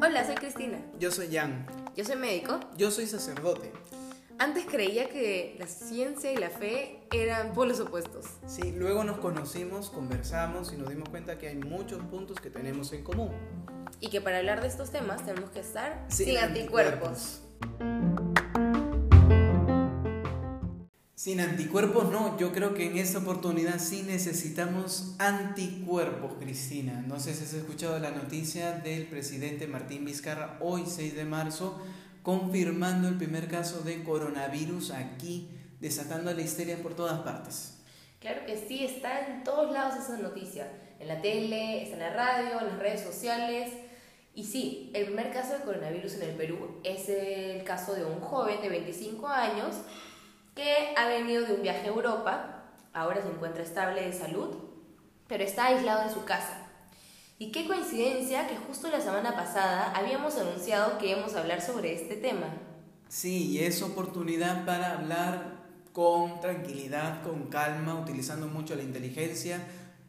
Hola, soy Cristina. Yo soy Jan. Yo soy médico. Yo soy sacerdote. Antes creía que la ciencia y la fe eran polos opuestos. Sí, luego nos conocimos, conversamos y nos dimos cuenta que hay muchos puntos que tenemos en común. Y que para hablar de estos temas tenemos que estar Sin sin, anticuerpos. Sin anticuerpos no, yo creo que en esta oportunidad sí necesitamos anticuerpos, Cristina. No sé si has escuchado la noticia del presidente Martín Vizcarra hoy 6 de marzo confirmando el primer caso de coronavirus aquí, desatando la histeria por todas partes. Claro que sí, está en todos lados esa noticia. En la tele, está en la radio, en las redes sociales. Y sí, el primer caso de coronavirus en el Perú es el caso de un joven de 25 años que ha venido de un viaje a Europa, ahora se encuentra estable de salud, pero está aislado en su casa. Y qué coincidencia que justo la semana pasada habíamos anunciado que íbamos a hablar sobre este tema. Sí, y es oportunidad para hablar con tranquilidad, con calma, utilizando mucho la inteligencia,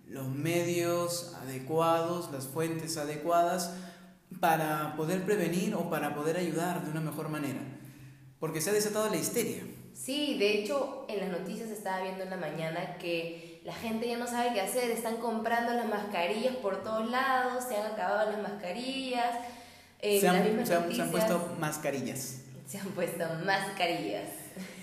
los medios adecuados, las fuentes adecuadas para poder prevenir o para poder ayudar de una mejor manera. Porque se ha desatado la histeria. Sí, de hecho en las noticias estaba viendo en la mañana que la gente ya no sabe qué hacer, están comprando las mascarillas por todos lados, se han acabado las mascarillas. En se, las han, mismas se han- se han noticias puesto mascarillas. se han puesto mascarillas.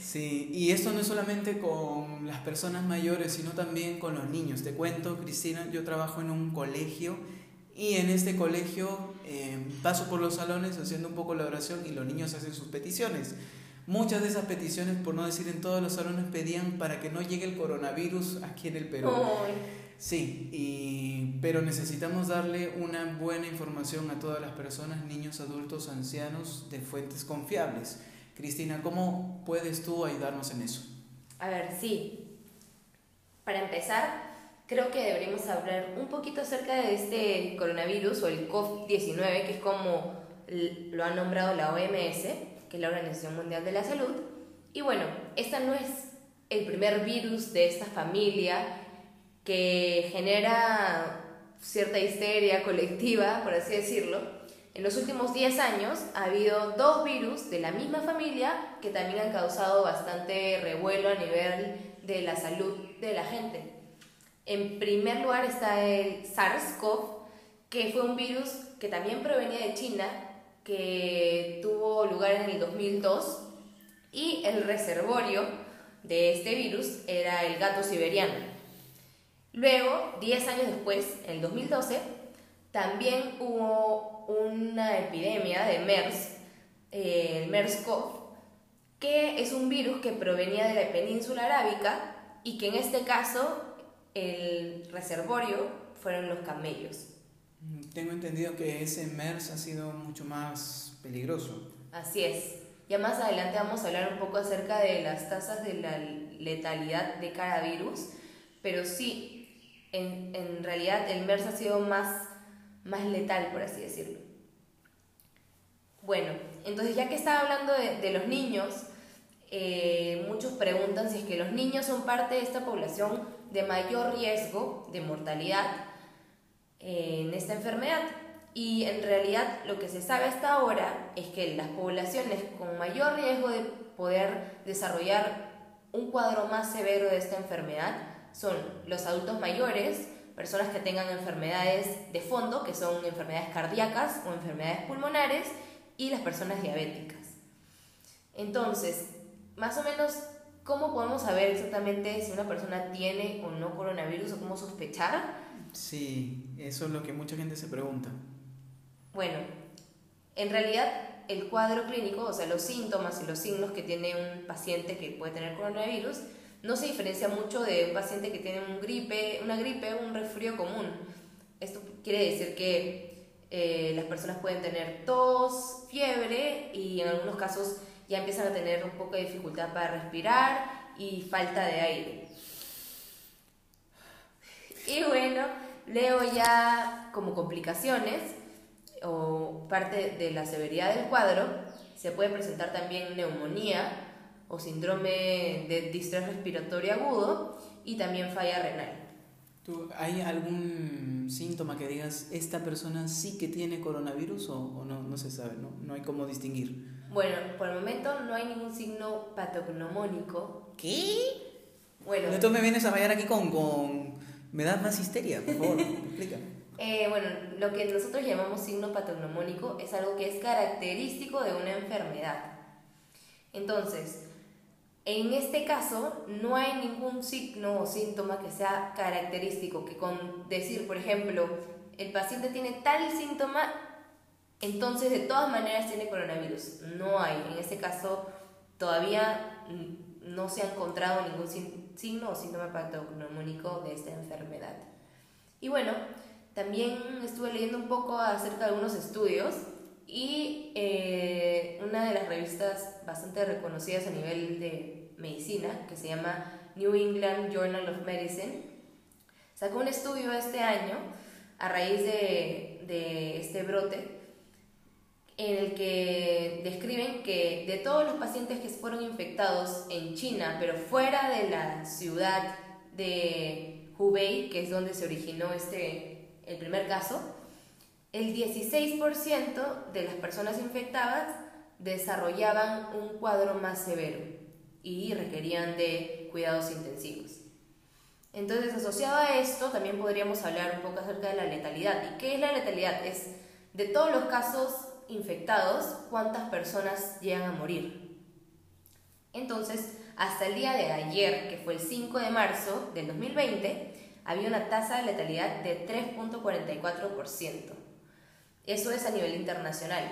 Sí, y esto no es solamente con las personas mayores, sino también con los niños. Te cuento, Cristina, yo trabajo en un colegio y en este colegio eh, paso por los salones haciendo un poco la oración y los niños hacen sus peticiones. Muchas de esas peticiones, por no decir en todos los salones, pedían para que no llegue el coronavirus aquí en el Perú. Sí, y, pero necesitamos darle una buena información a todas las personas, niños, adultos, ancianos, de fuentes confiables. Cristina, ¿cómo puedes tú ayudarnos en eso? A ver, sí. Para empezar, creo que deberíamos hablar un poquito acerca de este coronavirus o el COVID-19, que es como lo ha nombrado la OMS, que es la Organización Mundial de la Salud. Y bueno, esta no es el primer virus de esta familia que genera cierta histeria colectiva, por así decirlo. En los últimos 10 años ha habido dos virus de la misma familia que también han causado bastante revuelo a nivel de la salud de la gente. En primer lugar está el SARS-CoV, que fue un virus que también provenía de China, que tuvo lugar en el 2002, y el reservorio de este virus era el gato siberiano. Luego, 10 años después, en el 2012, también hubo una epidemia de MERS, eh, el MERS-CoV, que es un virus que provenía de la península arábica y que en este caso el reservorio fueron los camellos. Tengo entendido que ese MERS ha sido mucho más peligroso. Así es. Ya más adelante vamos a hablar un poco acerca de las tasas de la letalidad de cada virus, pero sí, en, realidad el MERS ha sido más, más letal, por así decirlo. Bueno, entonces ya que estaba hablando de, los niños, eh, muchos preguntan si es que los niños son parte de esta población de mayor riesgo de mortalidad en esta enfermedad. Y en realidad lo que se sabe hasta ahora es que las poblaciones con mayor riesgo de poder desarrollar un cuadro más severo de esta enfermedad son los adultos mayores, personas que tengan enfermedades de fondo, que son enfermedades cardíacas o enfermedades pulmonares, y las personas diabéticas. Entonces, más o menos, ¿cómo podemos saber exactamente si una persona tiene o no coronavirus o cómo sospechar? Sí, eso es lo que mucha gente se pregunta. Bueno, en realidad el cuadro clínico, o sea, los síntomas y los signos que tiene un paciente que puede tener coronavirus, no se diferencia mucho de un paciente que tiene un gripe, una gripe o un resfrío común. Esto quiere decir que eh, las personas pueden tener tos, fiebre y en algunos casos ya empiezan a tener un poco de dificultad para respirar y falta de aire. Y bueno, leo ya como complicaciones o parte de la severidad del cuadro, se puede presentar también neumonía o síndrome de distrés respiratorio agudo y también falla renal. ¿Tú, ¿Hay algún síntoma que digas, esta persona sí que tiene coronavirus o, no, no se sabe, ¿no? no hay cómo distinguir? Bueno, por el momento no hay ningún signo patognomónico. ¿Qué? Bueno. Entonces me vienes a fallar aquí con, con... Me das más histeria, por favor, explica. Eh, bueno, lo que nosotros llamamos signo patognomónico es algo que es característico de una enfermedad. Entonces, en este caso, no hay ningún signo o síntoma que sea característico, que con decir, por ejemplo, el paciente tiene tal síntoma, entonces de todas maneras tiene coronavirus. No hay. En este caso, todavía no se ha encontrado ningún signo o síntoma patognomónico de esta enfermedad. Y bueno, también estuve leyendo un poco acerca de algunos estudios y eh, una de las revistas bastante reconocidas a nivel de medicina, que se llama New England Journal of Medicine, sacó un estudio este año a raíz de, de este brote en el que describen que de todos los pacientes que fueron infectados en China, pero fuera de la ciudad de Hubei, que es donde se originó este, el primer caso, el 16% de las personas infectadas desarrollaban un cuadro más severo y requerían de cuidados intensivos. Entonces, asociado a esto, también podríamos hablar un poco acerca de la letalidad. ¿Y qué es la letalidad? Es de todos los casos infectados, cuántas personas llegan a morir. Entonces, hasta el día de ayer, que fue el 5 de marzo del 2020, había una tasa de letalidad de 3.44%. Eso es a nivel internacional.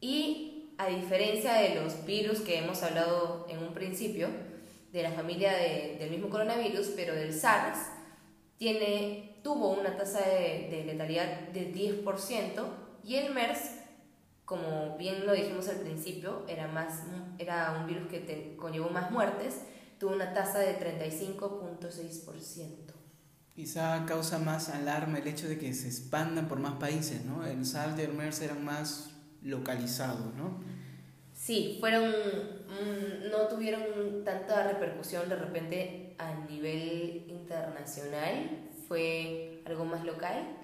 Y a diferencia de los virus que hemos hablado en un principio, de la familia del mismo coronavirus, pero del SARS, tiene, tuvo una tasa de, letalidad de 10% y el MERS, como bien lo dijimos al principio, era, más, era un virus que conllevó más muertes, tuvo una tasa de 35.6%. Quizá causa más alarma el hecho de que se expandan por más países, ¿no? El SARS y el MERS eran más localizados, ¿no? Sí, fueron, no tuvieron tanta repercusión de repente a nivel internacional, fue algo más local.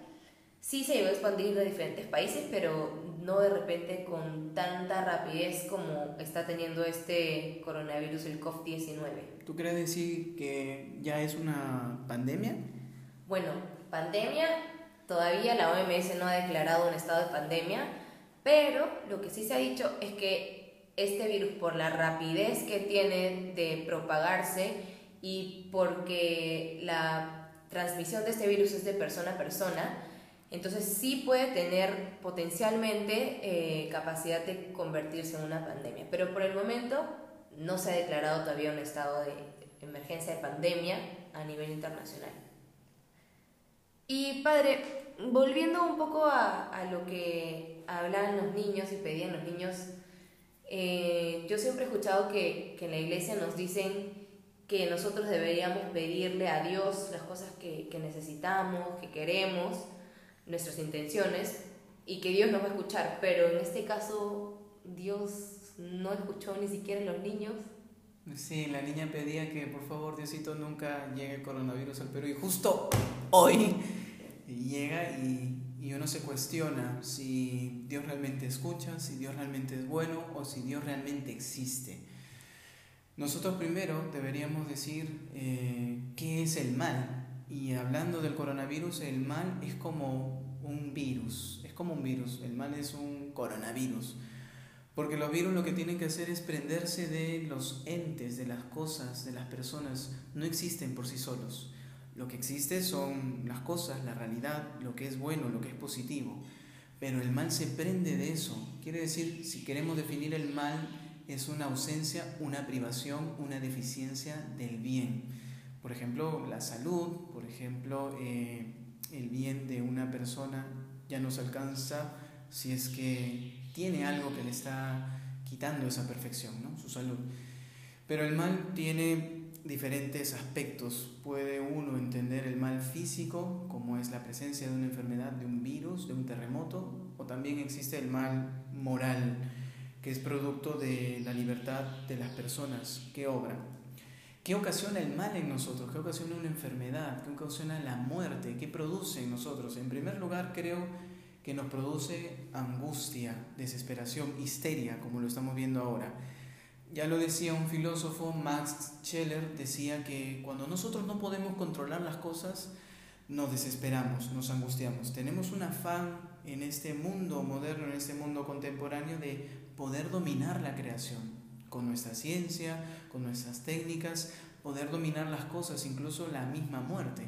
Sí se llegó a expandir a diferentes países, pero no de repente con tanta rapidez como está teniendo este coronavirus, el COVID-19. ¿Tú crees decir que ya es una pandemia? Bueno, pandemia, todavía la OMS no ha declarado un estado de pandemia, pero lo que sí se ha dicho es que este virus, por la rapidez que tiene de propagarse y porque la transmisión de este virus es de persona a persona, entonces sí puede tener potencialmente eh, capacidad de convertirse en una pandemia. Pero por el momento no se ha declarado todavía un estado de emergencia de pandemia a nivel internacional. Y padre, volviendo un poco a, lo que hablaban los niños y pedían los niños, eh, yo siempre he escuchado que, en la iglesia nos dicen que nosotros deberíamos pedirle a Dios las cosas que, que necesitamos, que queremos, nuestras intenciones, y que Dios nos va a escuchar, pero en este caso Dios no escuchó ni siquiera a los niños. Sí, la niña pedía que por favor Diosito nunca llegue el coronavirus al Perú y justo hoy llega y, uno se cuestiona si Dios realmente escucha, si Dios realmente es bueno o si Dios realmente existe. Nosotros primero deberíamos decir eh, qué es el mal. Y hablando del coronavirus, el mal es como un virus, es como un virus, el mal es un coronavirus. Porque los virus lo que tienen que hacer es prenderse de los entes, de las cosas, de las personas. No existen por sí solos. Lo que existe son las cosas, la realidad, lo que es bueno, lo que es positivo. Pero el mal se prende de eso. Quiere decir, si queremos definir el mal, es una ausencia, una privación, una deficiencia del bien. Por ejemplo, la salud, por ejemplo, eh, el bien de una persona ya no se alcanza si es que tiene algo que le está quitando esa perfección, ¿no? su salud. Pero el mal tiene diferentes aspectos. Puede uno entender el mal físico, como es la presencia de una enfermedad, de un virus, de un terremoto, o también existe el mal moral, que es producto de la libertad de las personas que obran. ¿Qué ocasiona el mal en nosotros? ¿Qué ocasiona una enfermedad? ¿Qué ocasiona la muerte? ¿Qué produce en nosotros? En primer lugar, creo que nos produce angustia, desesperación, histeria, como lo estamos viendo ahora. Ya lo decía un filósofo, Max Scheller, decía que cuando nosotros no podemos controlar las cosas, nos desesperamos, nos angustiamos. Tenemos un afán en este mundo moderno, en este mundo contemporáneo, de poder dominar la creación con nuestra ciencia, con nuestras técnicas, poder dominar las cosas, incluso la misma muerte.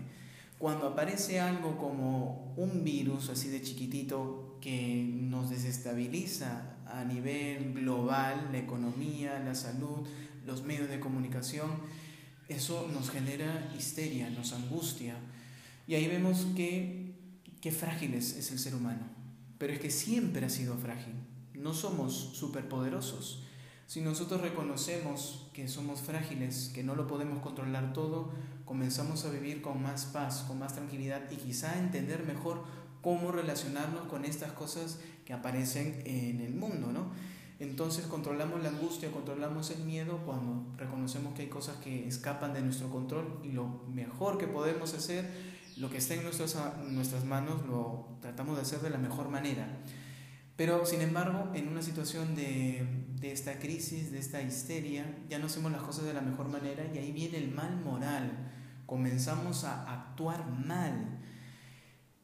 Cuando aparece algo como un virus así de chiquitito que nos desestabiliza a nivel global, la economía, la salud, los medios de comunicación, eso nos genera histeria, nos angustia. Y ahí vemos que, qué frágil es, es el ser humano. Pero es que siempre ha sido frágil. No somos superpoderosos. Si nosotros reconocemos que somos frágiles, que no lo podemos controlar todo, comenzamos a vivir con más paz, con más tranquilidad y quizá entender mejor cómo relacionarnos con estas cosas que aparecen en el mundo, ¿no? Entonces controlamos la angustia, controlamos el miedo cuando reconocemos que hay cosas que escapan de nuestro control y lo mejor que podemos hacer, lo que está en nuestras, nuestras manos, lo tratamos de hacer de la mejor manera. Pero, sin embargo, en una situación de, de, esta crisis, de esta histeria, ya no hacemos las cosas de la mejor manera y ahí viene el mal moral. Comenzamos a actuar mal.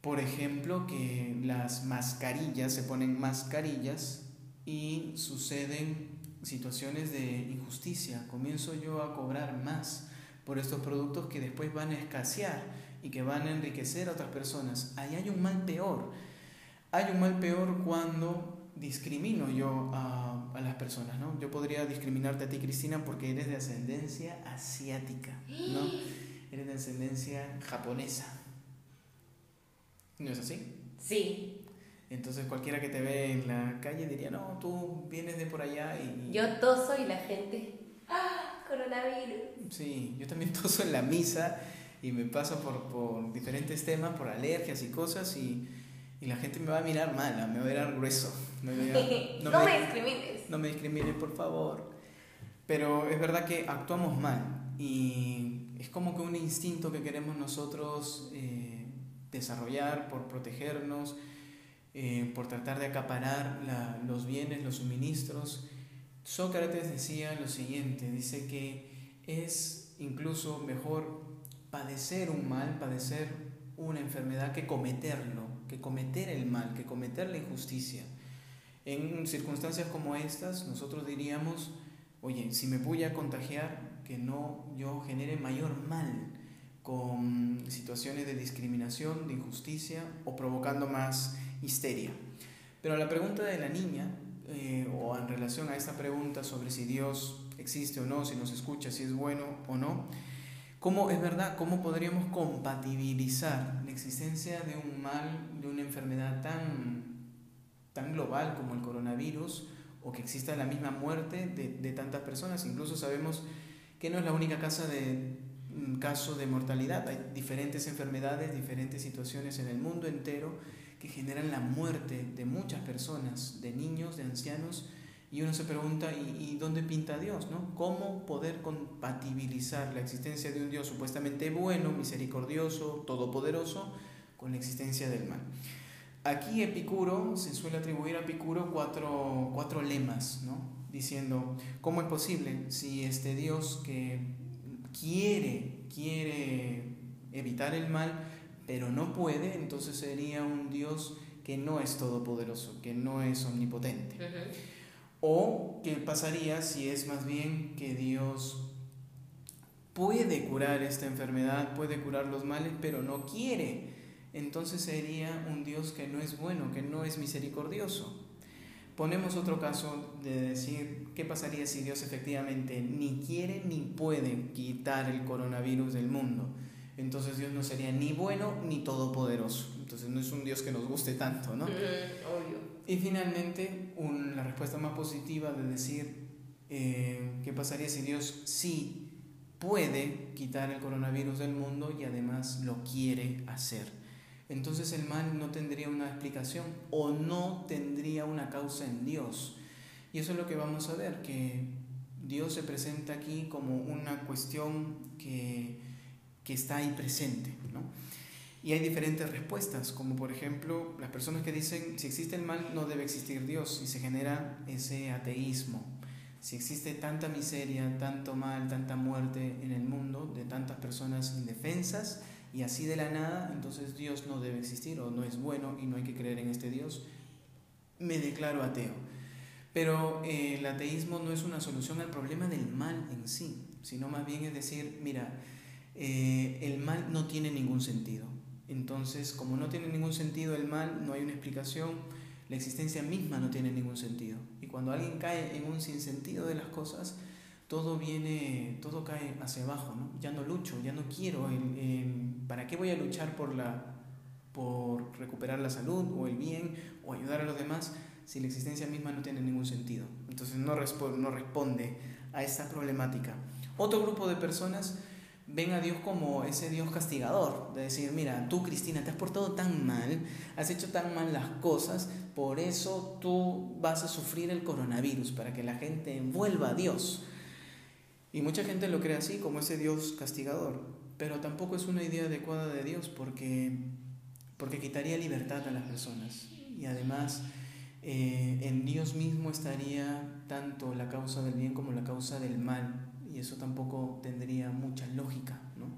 Por ejemplo, que las mascarillas, se ponen mascarillas y suceden situaciones de injusticia. Comienzo yo a cobrar más por estos productos que después van a escasear y que van a enriquecer a otras personas. Ahí hay un mal peor hay un mal peor cuando discrimino yo a, a, las personas, ¿no? Yo podría discriminarte a ti, Cristina, porque eres de ascendencia asiática, ¿no? Eres de ascendencia japonesa. ¿No es así? Sí. Entonces cualquiera que te ve en la calle diría, no, tú vienes de por allá y... Yo toso y la gente, ¡ah! Coronavirus. Sí, yo también toso en la misa y me paso por, por diferentes temas, por alergias y cosas y y la gente me va a mirar mal, me va a mirar grueso. no, me, discrimines. No me discrimines, por favor. Pero es verdad que actuamos mal y es como que un instinto que queremos nosotros eh, desarrollar por protegernos, eh, por tratar de acaparar la, los bienes, los suministros. Sócrates decía lo siguiente, dice que es incluso mejor padecer un mal, padecer una enfermedad que cometerlo que cometer el mal, que cometer la injusticia. En circunstancias como estas, nosotros diríamos, oye, si me voy a contagiar, que no yo genere mayor mal con situaciones de discriminación, de injusticia o provocando más histeria. Pero la pregunta de la niña, eh, o en relación a esta pregunta sobre si Dios existe o no, si nos escucha, si es bueno o no, ¿Cómo es verdad? ¿Cómo podríamos compatibilizar la existencia de un mal, de una enfermedad tan, tan global como el coronavirus o que exista la misma muerte de, de tantas personas? Incluso sabemos que no es la única casa de, mm, de mortalidad. Hay diferentes enfermedades, diferentes situaciones en el mundo entero que generan la muerte de muchas personas, de niños, de ancianos, y uno se pregunta, ¿y, dónde pinta Dios? ¿no? ¿Cómo poder compatibilizar la existencia de un Dios supuestamente bueno, misericordioso, todopoderoso, con la existencia del mal? Aquí Epicuro, se suele atribuir a Epicuro cuatro, cuatro lemas, ¿no? diciendo, ¿cómo es posible si este Dios que quiere, quiere evitar el mal, pero no puede, entonces sería un Dios que no es todopoderoso, que no es omnipotente? ¿O qué pasaría si es más bien que Dios puede curar esta enfermedad, puede curar los males, pero no quiere? Entonces sería un Dios que no es bueno, que no es misericordioso. Ponemos otro caso de decir, ¿qué pasaría si Dios efectivamente ni quiere ni puede quitar el coronavirus del mundo? Entonces Dios no sería ni bueno ni todopoderoso. Entonces no es un Dios que nos guste tanto, ¿no? obvio. Y finalmente, la respuesta más positiva de decir, eh, ¿qué pasaría si Dios sí puede quitar el coronavirus del mundo y además lo quiere hacer? Entonces el mal no tendría una explicación o no tendría una causa en Dios. Y eso es lo que vamos a ver, que Dios se presenta aquí como una cuestión que, que está ahí presente. ¿no? Y hay diferentes respuestas, como por ejemplo las personas que dicen, si existe el mal, no debe existir Dios, y se genera ese ateísmo. Si existe tanta miseria, tanto mal, tanta muerte en el mundo, de tantas personas indefensas, y así de la nada, entonces Dios no debe existir o no es bueno y no hay que creer en este Dios, me declaro ateo. Pero eh, el ateísmo no es una solución al problema del mal en sí, sino más bien es decir, mira, eh, el mal no tiene ningún sentido. Entonces, como no tiene ningún sentido el mal, no hay una explicación, la existencia misma no tiene ningún sentido. Y cuando alguien cae en un sinsentido de las cosas, todo viene, todo cae hacia abajo, ¿no? Ya no lucho, ya no quiero, ¿para qué voy a luchar por, la, por recuperar la salud o el bien o ayudar a los demás si la existencia misma no tiene ningún sentido? Entonces no, no responde a esta problemática. Otro grupo de personas ven a Dios como ese Dios castigador, de decir, mira, tú Cristina te has portado tan mal, has hecho tan mal las cosas, por eso tú vas a sufrir el coronavirus, para que la gente vuelva a Dios. Y mucha gente lo cree así, como ese Dios castigador, pero tampoco es una idea adecuada de Dios porque, porque quitaría libertad a las personas. Y además eh, en Dios mismo estaría tanto la causa del bien como la causa del mal. Y eso tampoco tendría mucha lógica. ¿no?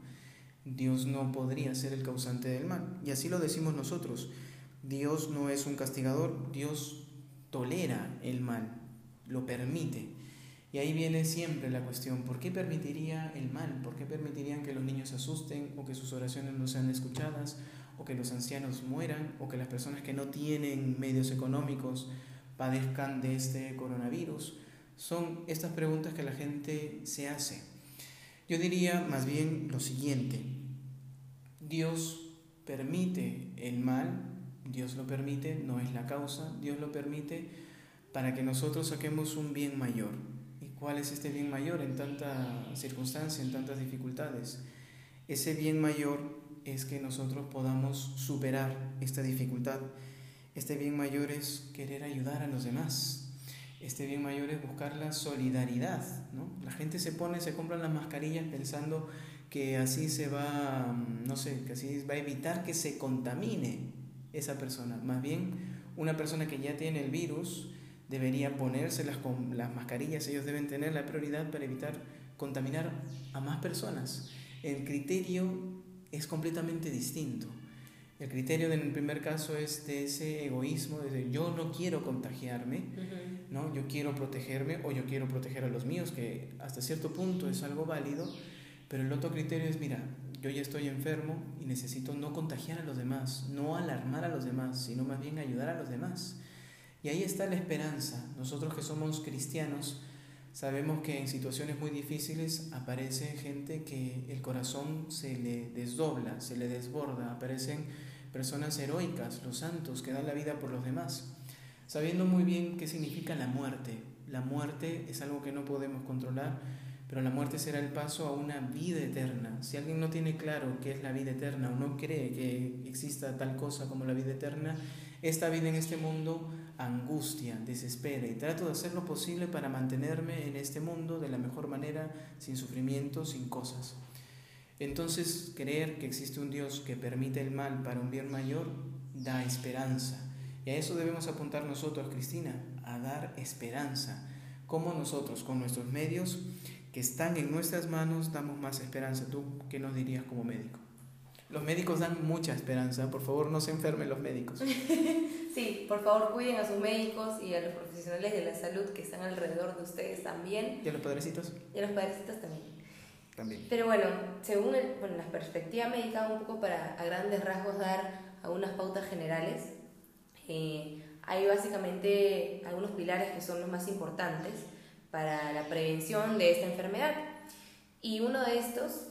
Dios no podría ser el causante del mal. Y así lo decimos nosotros. Dios no es un castigador, Dios tolera el mal, lo permite. Y ahí viene siempre la cuestión, ¿por qué permitiría el mal? ¿Por qué permitirían que los niños se asusten o que sus oraciones no sean escuchadas o que los ancianos mueran o que las personas que no tienen medios económicos padezcan de este coronavirus? Son estas preguntas que la gente se hace. Yo diría más bien lo siguiente, Dios permite el mal, Dios lo permite, no es la causa, Dios lo permite para que nosotros saquemos un bien mayor. ¿Cuál es este bien mayor en tanta circunstancia, en tantas dificultades? Ese bien mayor es que nosotros podamos superar esta dificultad. Este bien mayor es querer ayudar a los demás. Este bien mayor es buscar la solidaridad. ¿no? La gente se pone, se compran las mascarillas pensando que así se va, no sé, que así va a evitar que se contamine esa persona. Más bien, una persona que ya tiene el virus, debería ponérselas con las mascarillas, ellos deben tener la prioridad para evitar contaminar a más personas. El criterio es completamente distinto. El criterio en el primer caso es de ese egoísmo, de yo no quiero contagiarme, ¿no? yo quiero protegerme o yo quiero proteger a los míos, que hasta cierto punto es algo válido, pero el otro criterio es, mira, yo ya estoy enfermo y necesito no contagiar a los demás, no alarmar a los demás, sino más bien ayudar a los demás. Y ahí está la esperanza. Nosotros que somos cristianos sabemos que en situaciones muy difíciles aparece gente que el corazón se le desdobla, se le desborda, aparecen personas heroicas, los santos que dan la vida por los demás, sabiendo muy bien qué significa la muerte. La muerte es algo que no podemos controlar, pero la muerte será el paso a una vida eterna. Si alguien no tiene claro qué es la vida eterna o no cree que exista tal cosa como la vida eterna, esta vida en este mundo angustia, desespera y trato de hacer lo posible para mantenerme en este mundo de la mejor manera, sin sufrimiento, sin cosas. Entonces, creer que existe un Dios que permite el mal para un bien mayor da esperanza. Y a eso debemos apuntar nosotros, Cristina, a dar esperanza. Como nosotros, con nuestros medios que están en nuestras manos, damos más esperanza. ¿Tú qué nos dirías como médico? Los médicos dan mucha esperanza, por favor no se enfermen los médicos. sí, por favor cuiden a sus médicos y a los profesionales de la salud que están alrededor de ustedes también. ¿Y a los padrecitos? Y a los padrecitos también. También. Pero bueno, según la perspectiva médica, un poco para a grandes rasgos dar algunas pautas generales, eh, hay básicamente algunos pilares que son los más importantes para la prevención de esta enfermedad. Y uno de estos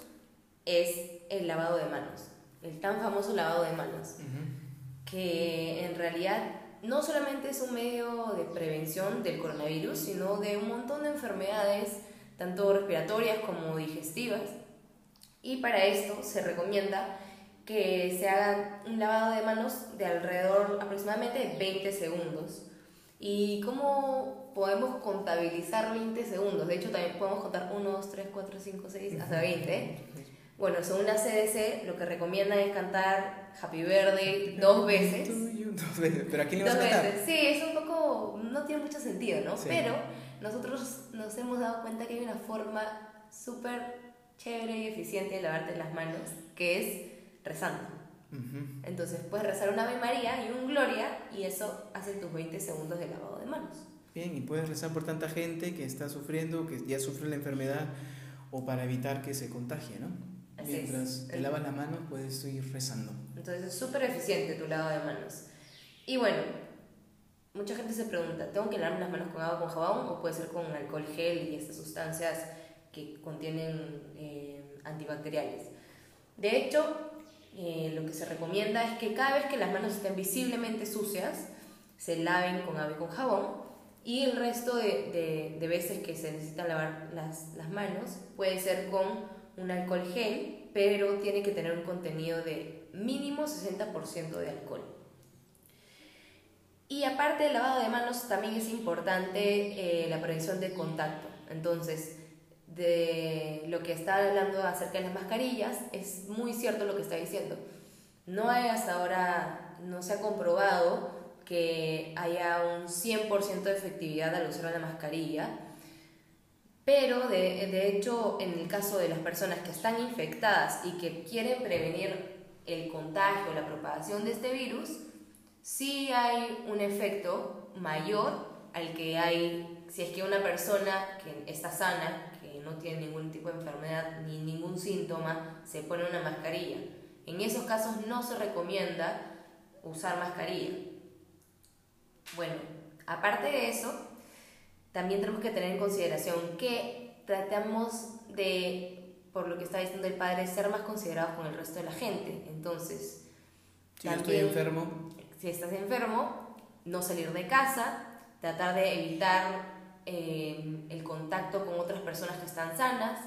es el lavado de manos, el tan famoso lavado de manos, que en realidad no solamente es un medio de prevención del coronavirus, sino de un montón de enfermedades, tanto respiratorias como digestivas. Y para esto se recomienda que se haga un lavado de manos de alrededor aproximadamente 20 segundos. ¿Y cómo podemos contabilizar 20 segundos. De hecho, también podemos contar 1, 2, 3, 4, 5, 6, hasta 20. Bueno, según la CDC, lo que recomiendan es cantar Happy Birthday dos veces. Dos veces, pero aquí le vas a cantar. veces. Sí, es un poco. No tiene mucho sentido, ¿no? Sí. Pero nosotros nos hemos dado cuenta que hay una forma súper chévere y eficiente de lavarte las manos, que es rezando. Entonces puedes rezar una Ave María y un Gloria, y eso hace tus 20 segundos de lavado de manos. Bien, y puedes rezar por tanta gente que está sufriendo, que ya sufre la enfermedad, o para evitar que se contagie, ¿no? Así es. Mientras te lavas la mano, puedes ir rezando. Entonces es súper eficiente tu lavado de manos. Y bueno, mucha gente se pregunta, ¿tengo que lavarme las manos con agua con jabón o puede ser con alcohol gel y estas sustancias que contienen eh, antibacteriales? De hecho, eh, lo que se recomienda es que cada vez que las manos estén visiblemente sucias, se laven con agua y con jabón y el resto de, de- de veces que se necesitan lavar las, las manos puede ser con un alcohol gel, pero tiene que tener un contenido de mínimo 60% de alcohol. Y aparte del lavado de manos, también es importante eh, la prevención de contacto. Entonces, de lo que está hablando acerca de las mascarillas, es muy cierto lo que está diciendo. No hay hasta ahora, no se ha comprobado que haya un 100% de efectividad al usar la mascarilla, pero de, de hecho en el caso de las personas que están infectadas y que quieren prevenir el contagio, la propagación de este virus, sí hay un efecto mayor al que hay si es que una persona que está sana, que no tiene ningún tipo de enfermedad ni ningún síntoma, se pone una mascarilla. En esos casos no se recomienda usar mascarilla. Bueno, aparte de eso, también tenemos que tener en consideración que tratamos de, por lo que está diciendo el padre, ser más considerados con el resto de la gente. Entonces, Si yo estoy enfermo, si estás enfermo, no salir de casa, tratar de evitar eh, el contacto con otras personas que están sanas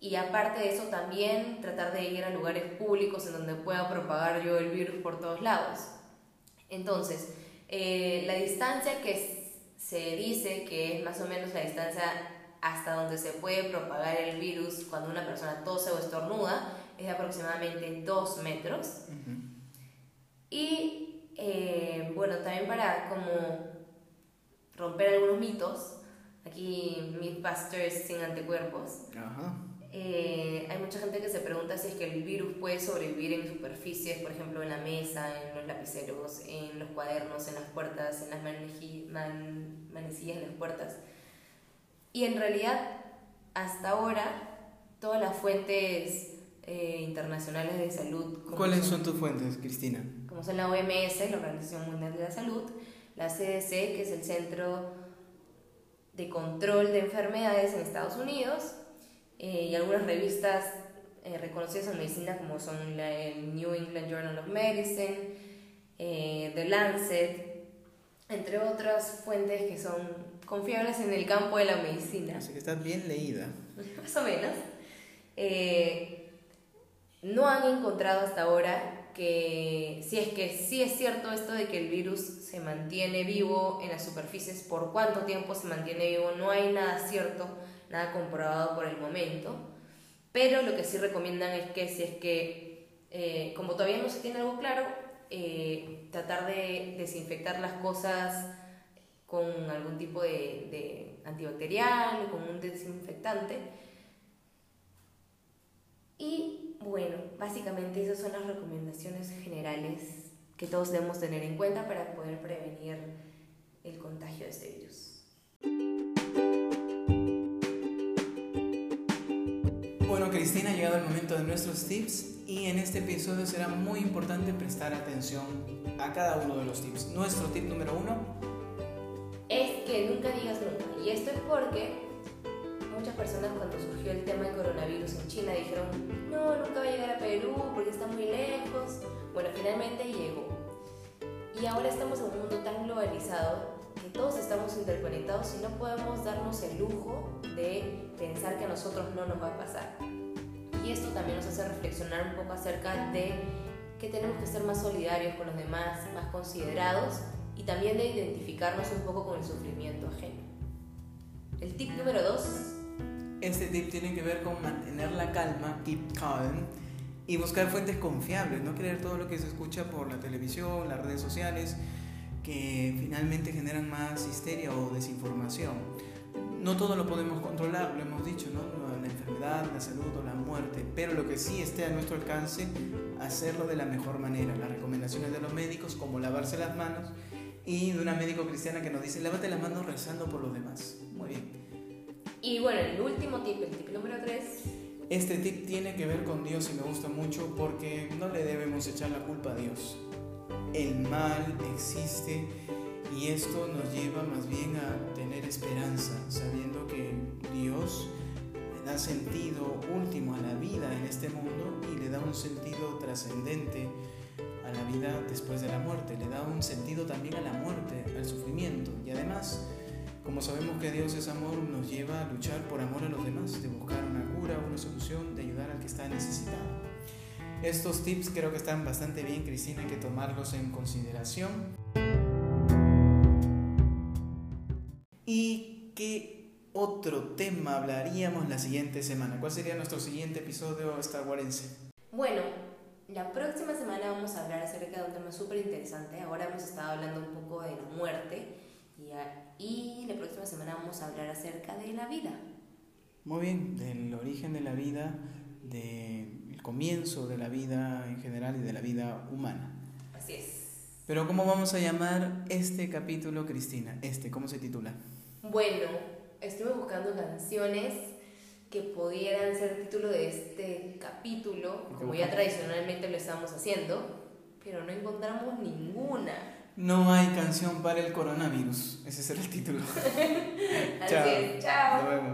y aparte de eso también tratar de ir a lugares públicos en donde pueda propagar yo el virus por todos lados. Entonces, eh, la distancia que se dice que es más o menos la distancia hasta donde se puede propagar el virus cuando una persona tose o estornuda es de aproximadamente 2 metros. Y eh, bueno, también para como romper algunos mitos, aquí Mythbusters sin anticuerpos, ajá. eh, hay mucha gente que se pregunta si es que el virus puede sobrevivir en superficies, por ejemplo en la mesa, en los lapiceros, en los cuadernos, en las puertas, en las man- manecillas de las puertas. Y en realidad, hasta ahora, todas las fuentes eh, internacionales de salud... ¿Cuáles son tus fuentes, Cristina? Como son la OMS, la Organización Mundial de la Salud, la CDC, que es el Centro de Control de Enfermedades en Estados Unidos, eh, y algunas revistas eh, reconocidas en medicina como son la, el New England Journal of Medicine, eh, The Lancet, entre otras fuentes que son confiables en el campo de la medicina Así que estás bien leída. más o menos, eh, no han encontrado hasta ahora que si es que sí es cierto esto de que el virus se mantiene vivo en las superficies, por cuánto tiempo se mantiene vivo, no hay nada cierto, nada comprobado por el momento, pero lo que sí recomiendan es que si es que, eh, como todavía no se tiene algo claro, eh, tratar de desinfectar las cosas con algún tipo de, de antibacterial, con un desinfectante. Y bueno, básicamente esas son las recomendaciones generales que todos debemos tener en cuenta para poder prevenir el contagio de este virus. Bueno, Cristina, ha llegado el momento de nuestros tips y en este episodio será muy importante prestar atención a cada uno de los tips. Nuestro tip número uno, Es que nunca digas nunca. Y esto es porque muchas personas cuando surgió el tema del coronavirus en China dijeron, no, nunca va a llegar a Perú porque está muy lejos. Bueno, finalmente llegó. Y ahora estamos en un mundo tan globalizado que todos estamos interconectados y no podemos darnos el lujo de pensar que a nosotros no nos va a pasar. Y esto también nos hace reflexionar un poco acerca de que tenemos que ser más solidarios con los demás, más considerados y también de identificarnos un poco con el sufrimiento ajeno. El tip número dos. Este tip tiene que ver con mantener la calma, keep calm, y buscar fuentes confiables, no creer todo lo que se escucha por la televisión, las redes sociales, que finalmente generan más histeria o desinformación. No todo lo podemos controlar, lo hemos dicho, ¿no? La enfermedad, la salud o la muerte, pero lo que sí esté a nuestro alcance, hacerlo de la mejor manera. Las recomendaciones de los médicos, como lavarse las manos, y de una médico cristiana que nos dice, lávate las manos rezando por los demás. Muy bien. Y bueno, el último tip, el tip número 3. Este tip tiene que ver con Dios y me gusta mucho porque no le debemos echar la culpa a Dios. El mal existe y esto nos lleva más bien a tener esperanza, sabiendo que Dios le da sentido último a la vida en este mundo y le da un sentido trascendente a la vida después de la muerte, le da un sentido también a la muerte, al sufrimiento y además, como sabemos que Dios es amor, nos lleva a luchar por amor a los demás, de buscar una cura, una solución, de ayudar al que está necesitado. Estos tips creo que están bastante bien, Cristina, hay que tomarlos en consideración. ¿Y qué otro tema hablaríamos la siguiente semana? ¿Cuál sería nuestro siguiente episodio estaguarense? Bueno, la próxima semana vamos a hablar acerca de un tema súper interesante. Ahora hemos estado hablando un poco de la muerte y, la próxima semana vamos a hablar acerca de la vida. Muy bien, del origen de la vida, del comienzo de la vida en general y de la vida humana. Así es. Pero ¿cómo vamos a llamar este capítulo, Cristina? Este, ¿cómo se titula? Bueno, estuve buscando canciones que pudieran ser título de este capítulo, como ya tradicionalmente lo estamos haciendo, pero no encontramos ninguna. No hay canción para el coronavirus. Ese será el título. Así es, chao. Nos vemos.